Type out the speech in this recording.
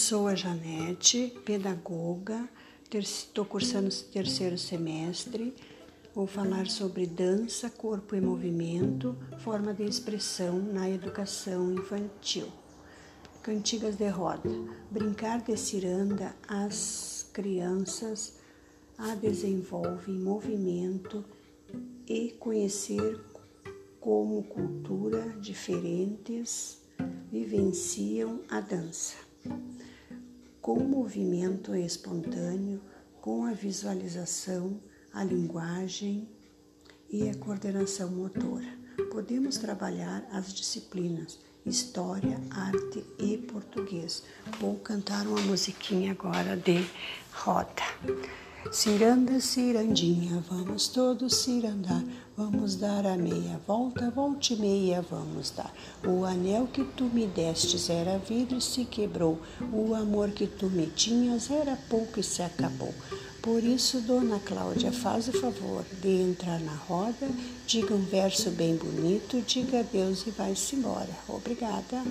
sou a Janete, pedagoga, estou cursando terceiro semestre. Vou falar sobre dança, corpo e movimento, forma de expressão na educação infantil. Cantigas de roda. Brincar de ciranda, as crianças a desenvolvem movimento e conhecer como cultura diferentes vivenciam a dança. Com o movimento espontâneo, com a visualização, a linguagem e a coordenação motora, podemos trabalhar as disciplinas História, Arte e Português. Vou cantar uma musiquinha agora de roda. Ciranda, cirandinha, vamos todos cirandar, vamos dar a meia volta, volte meia, vamos dar. O anel que tu me destes era vidro e se quebrou, o amor que tu me tinhas era pouco e se acabou. Por isso, Dona Cláudia, faz o favor de entrar na roda, diga um verso bem bonito, diga adeus e vai-se embora. Obrigada.